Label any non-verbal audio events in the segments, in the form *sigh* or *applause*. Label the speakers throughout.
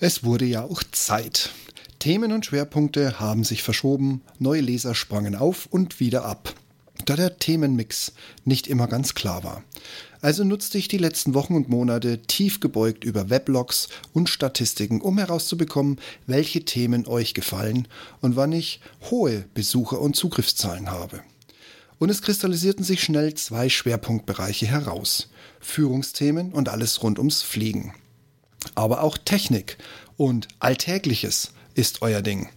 Speaker 1: Es wurde ja auch Zeit. Themen und Schwerpunkte haben sich verschoben, neue Leser sprangen auf und wieder ab, da der Themenmix nicht immer ganz klar war. Also nutzte ich die letzten Wochen und Monate tief gebeugt über Weblogs und Statistiken, um herauszubekommen, welche Themen euch gefallen und wann ich hohe Besucher- und Zugriffszahlen habe. Und es kristallisierten sich schnell zwei Schwerpunktbereiche heraus. Führungsthemen und alles rund ums Fliegen. Aber auch Technik und Alltägliches ist euer Ding.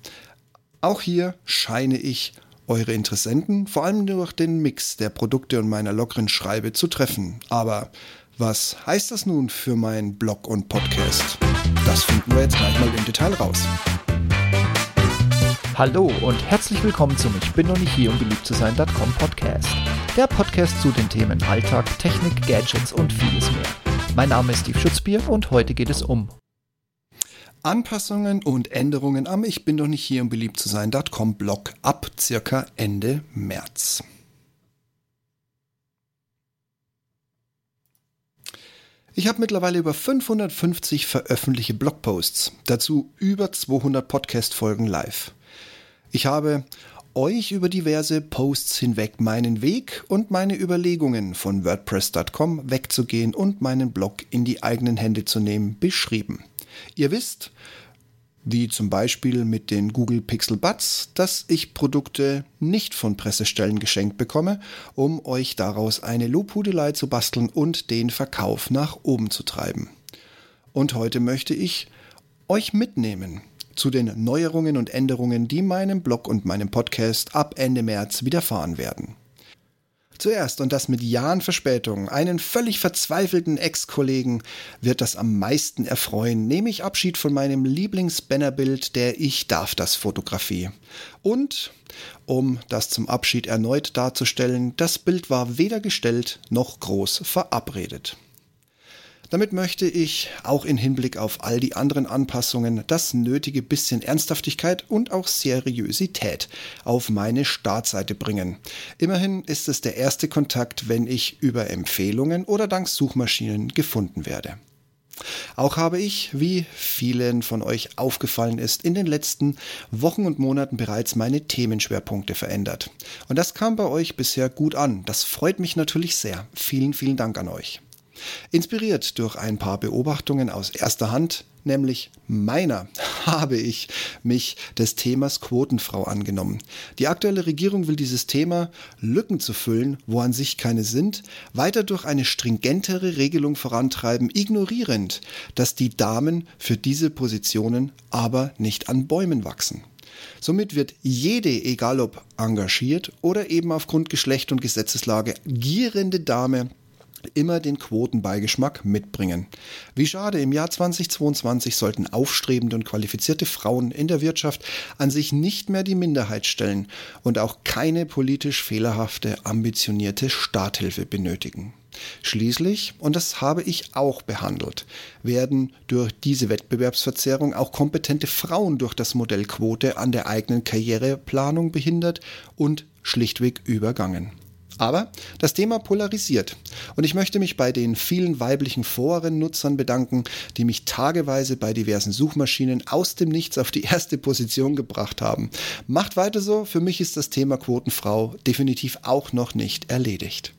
Speaker 1: Auch hier scheine ich eure Interessenten vor allem durch den Mix der Produkte und meiner lockeren Schreibe zu treffen. Aber was heißt das nun für meinen Blog und Podcast? Das finden wir jetzt gleich mal im Detail raus.
Speaker 2: Hallo und herzlich willkommen zum Ich bin noch nicht hier, um beliebt zu sein.com Podcast. Der Podcast zu den Themen Alltag, Technik, Gadgets und vieles mehr. Mein Name ist Steve Schutzbier und heute geht es um
Speaker 1: Anpassungen und Änderungen am Ich bin doch nicht hier, um beliebt zu sein.com Blog ab circa Ende März. Ich habe mittlerweile über 550 veröffentlichte Blogposts, dazu über 200 Podcast-Folgen live. Ich habe euch über diverse Posts hinweg meinen Weg und meine Überlegungen von WordPress.com wegzugehen und meinen Blog in die eigenen Hände zu nehmen beschrieben. Ihr wisst, wie zum Beispiel mit den Google Pixel Buds, dass ich Produkte nicht von Pressestellen geschenkt bekomme, um euch daraus eine Lobhudelei zu basteln und den Verkauf nach oben zu treiben. Und heute möchte ich euch mitnehmen zu den Neuerungen und Änderungen, die meinem Blog und meinem Podcast ab Ende März widerfahren werden. Zuerst, und das mit Jahren Verspätung, einen völlig verzweifelten Ex-Kollegen wird das am meisten erfreuen, nehme ich Abschied von meinem Lieblingsbannerbild der Ich darf das Fotografie. Und, um das zum Abschied erneut darzustellen, das Bild war weder gestellt noch groß verabredet. Damit möchte ich auch in Hinblick auf all die anderen Anpassungen das nötige bisschen Ernsthaftigkeit und auch Seriosität auf meine Startseite bringen. Immerhin ist es der erste Kontakt, wenn ich über Empfehlungen oder dank Suchmaschinen gefunden werde. Auch habe ich, wie vielen von euch aufgefallen ist, in den letzten Wochen und Monaten bereits meine Themenschwerpunkte verändert. Und das kam bei euch bisher gut an. Das freut mich natürlich sehr. Vielen, vielen Dank an euch. Inspiriert durch ein paar Beobachtungen aus erster Hand, nämlich meiner, *laughs* habe ich mich des Themas Quotenfrau angenommen. Die aktuelle Regierung will dieses Thema, Lücken zu füllen, wo an sich keine sind, weiter durch eine stringentere Regelung vorantreiben, ignorierend, dass die Damen für diese Positionen aber nicht an Bäumen wachsen. Somit wird jede, egal ob engagiert oder eben aufgrund Geschlecht und Gesetzeslage, gierende Dame immer den Quotenbeigeschmack mitbringen. Wie schade, im Jahr 2022 sollten aufstrebende und qualifizierte Frauen in der Wirtschaft an sich nicht mehr die Minderheit stellen und auch keine politisch fehlerhafte, ambitionierte Starthilfe benötigen. Schließlich, und das habe ich auch behandelt, werden durch diese Wettbewerbsverzerrung auch kompetente Frauen durch das Modell Quote an der eigenen Karriereplanung behindert und schlichtweg übergangen. Aber das Thema polarisiert. Und ich möchte mich bei den vielen weiblichen Forennutzern bedanken, die mich tageweise bei diversen Suchmaschinen aus dem Nichts auf die erste Position gebracht haben. Macht weiter so, für mich ist das Thema Quotenfrau definitiv auch noch nicht erledigt.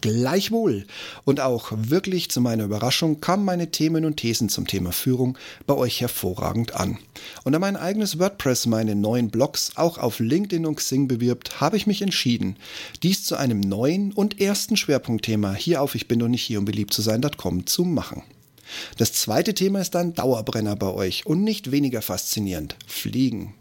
Speaker 1: Gleichwohl und auch wirklich zu meiner Überraschung kamen meine Themen und Thesen zum Thema Führung bei euch hervorragend an. Und da mein eigenes WordPress meine neuen Blogs auch auf LinkedIn und Xing bewirbt, habe ich mich entschieden, dies zu einem neuen und ersten Schwerpunktthema hier auf ich bin noch nicht hier um beliebt zu sein.com zu machen. Das zweite Thema ist ein Dauerbrenner bei euch und nicht weniger faszinierend. Fliegen.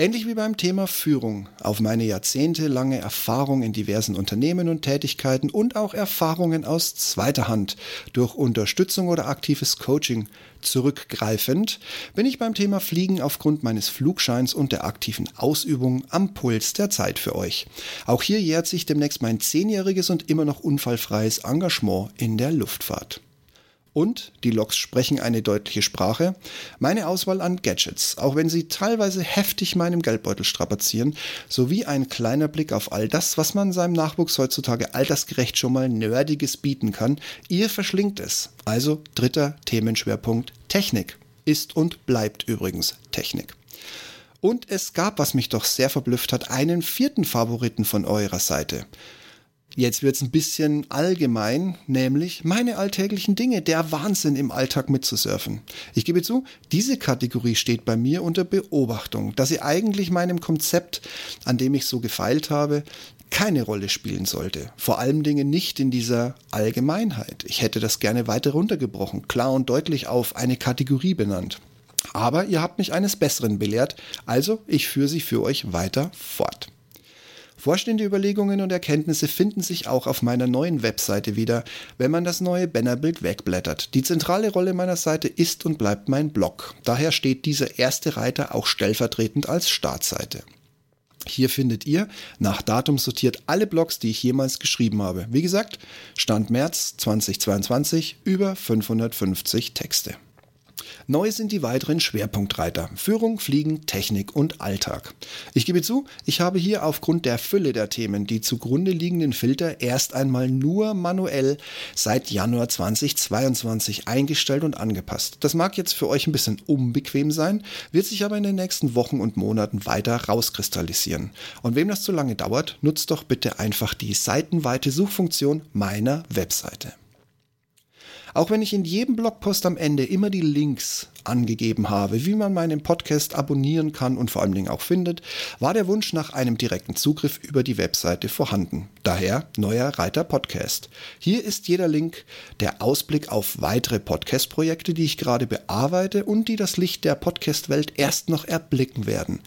Speaker 1: Ähnlich wie beim Thema Führung auf meine jahrzehntelange Erfahrung in diversen Unternehmen und Tätigkeiten und auch Erfahrungen aus zweiter Hand durch Unterstützung oder aktives Coaching zurückgreifend, bin ich beim Thema Fliegen aufgrund meines Flugscheins und der aktiven Ausübung am Puls der Zeit für euch. Auch hier jährt sich demnächst mein zehnjähriges und immer noch unfallfreies Engagement in der Luftfahrt. Und die Logs sprechen eine deutliche Sprache. Meine Auswahl an Gadgets, auch wenn sie teilweise heftig meinem Geldbeutel strapazieren, sowie ein kleiner Blick auf all das, was man seinem Nachwuchs heutzutage altersgerecht schon mal Nerdiges bieten kann. Ihr verschlingt es. Also dritter Themenschwerpunkt Technik. Ist und bleibt übrigens Technik. Und es gab, was mich doch sehr verblüfft hat, einen vierten Favoriten von eurer Seite. Jetzt wird's ein bisschen allgemein, nämlich meine alltäglichen Dinge, der Wahnsinn im Alltag mitzusurfen. Ich gebe zu, diese Kategorie steht bei mir unter Beobachtung, dass sie eigentlich meinem Konzept, an dem ich so gefeilt habe, keine Rolle spielen sollte. Vor allen Dingen nicht in dieser Allgemeinheit. Ich hätte das gerne weiter runtergebrochen, klar und deutlich auf eine Kategorie benannt. Aber ihr habt mich eines Besseren belehrt, also ich führe sie für euch weiter fort. Vorstehende Überlegungen und Erkenntnisse finden sich auch auf meiner neuen Webseite wieder, wenn man das neue Bannerbild wegblättert. Die zentrale Rolle meiner Seite ist und bleibt mein Blog. Daher steht dieser erste Reiter auch stellvertretend als Startseite. Hier findet ihr nach Datum sortiert alle Blogs, die ich jemals geschrieben habe. Wie gesagt, Stand März 2022 über 550 Texte. Neu sind die weiteren Schwerpunktreiter Führung, Fliegen, Technik und Alltag. Ich gebe zu, ich habe hier aufgrund der Fülle der Themen die zugrunde liegenden Filter erst einmal nur manuell seit Januar 2022 eingestellt und angepasst. Das mag jetzt für euch ein bisschen unbequem sein, wird sich aber in den nächsten Wochen und Monaten weiter rauskristallisieren. Und wem das zu lange dauert, nutzt doch bitte einfach die seitenweite Suchfunktion meiner Webseite. Auch wenn ich in jedem Blogpost am Ende immer die Links angegeben habe, wie man meinen Podcast abonnieren kann und vor allen Dingen auch findet, war der Wunsch nach einem direkten Zugriff über die Webseite vorhanden. Daher neuer Reiter Podcast. Hier ist jeder Link der Ausblick auf weitere Podcast-Projekte, die ich gerade bearbeite und die das Licht der Podcast-Welt erst noch erblicken werden.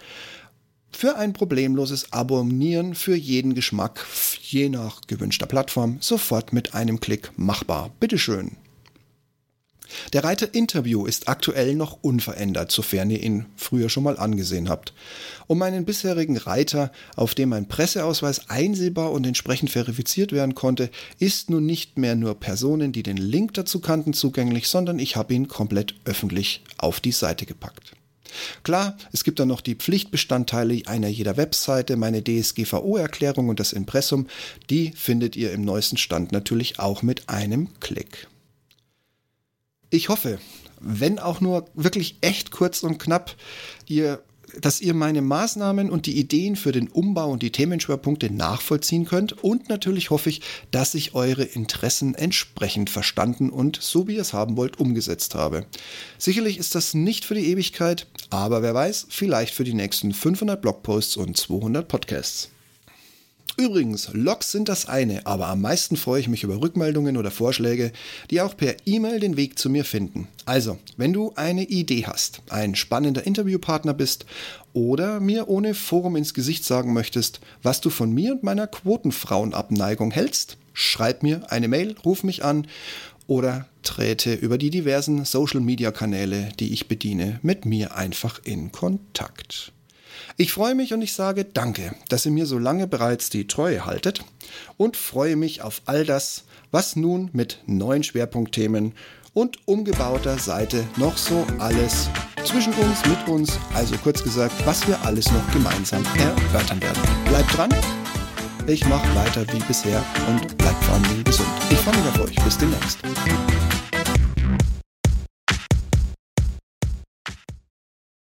Speaker 1: Für ein problemloses Abonnieren für jeden Geschmack, je nach gewünschter Plattform, sofort mit einem Klick machbar. Bitteschön. Der Reiter Interview ist aktuell noch unverändert, sofern ihr ihn früher schon mal angesehen habt. Um meinen bisherigen Reiter, auf dem mein Presseausweis einsehbar und entsprechend verifiziert werden konnte, ist nun nicht mehr nur Personen, die den Link dazu kannten, zugänglich, sondern ich habe ihn komplett öffentlich auf die Seite gepackt. Klar, es gibt dann noch die Pflichtbestandteile einer jeder Webseite, meine DSGVO-Erklärung und das Impressum. Die findet ihr im neuesten Stand natürlich auch mit einem Klick. Ich hoffe, wenn auch nur wirklich echt kurz und knapp, ihr dass ihr meine Maßnahmen und die Ideen für den Umbau und die Themenschwerpunkte nachvollziehen könnt und natürlich hoffe ich, dass ich eure Interessen entsprechend verstanden und so wie ihr es haben wollt umgesetzt habe. Sicherlich ist das nicht für die Ewigkeit, aber wer weiß, vielleicht für die nächsten 500 Blogposts und 200 Podcasts. Übrigens, Logs sind das eine, aber am meisten freue ich mich über Rückmeldungen oder Vorschläge, die auch per E-Mail den Weg zu mir finden. Also, wenn du eine Idee hast, ein spannender Interviewpartner bist oder mir ohne Forum ins Gesicht sagen möchtest, was du von mir und meiner Quotenfrauenabneigung hältst, schreib mir eine Mail, ruf mich an oder trete über die diversen Social-Media-Kanäle, die ich bediene, mit mir einfach in Kontakt. Ich freue mich und ich sage Danke, dass ihr mir so lange bereits die Treue haltet und freue mich auf all das, was nun mit neuen Schwerpunktthemen und umgebauter Seite noch so alles zwischen uns, mit uns, also kurz gesagt, was wir alles noch gemeinsam erörtern werden. Bleibt dran, ich mache weiter wie bisher und bleibt vor allem gesund. Ich freue mich auf euch. Bis demnächst.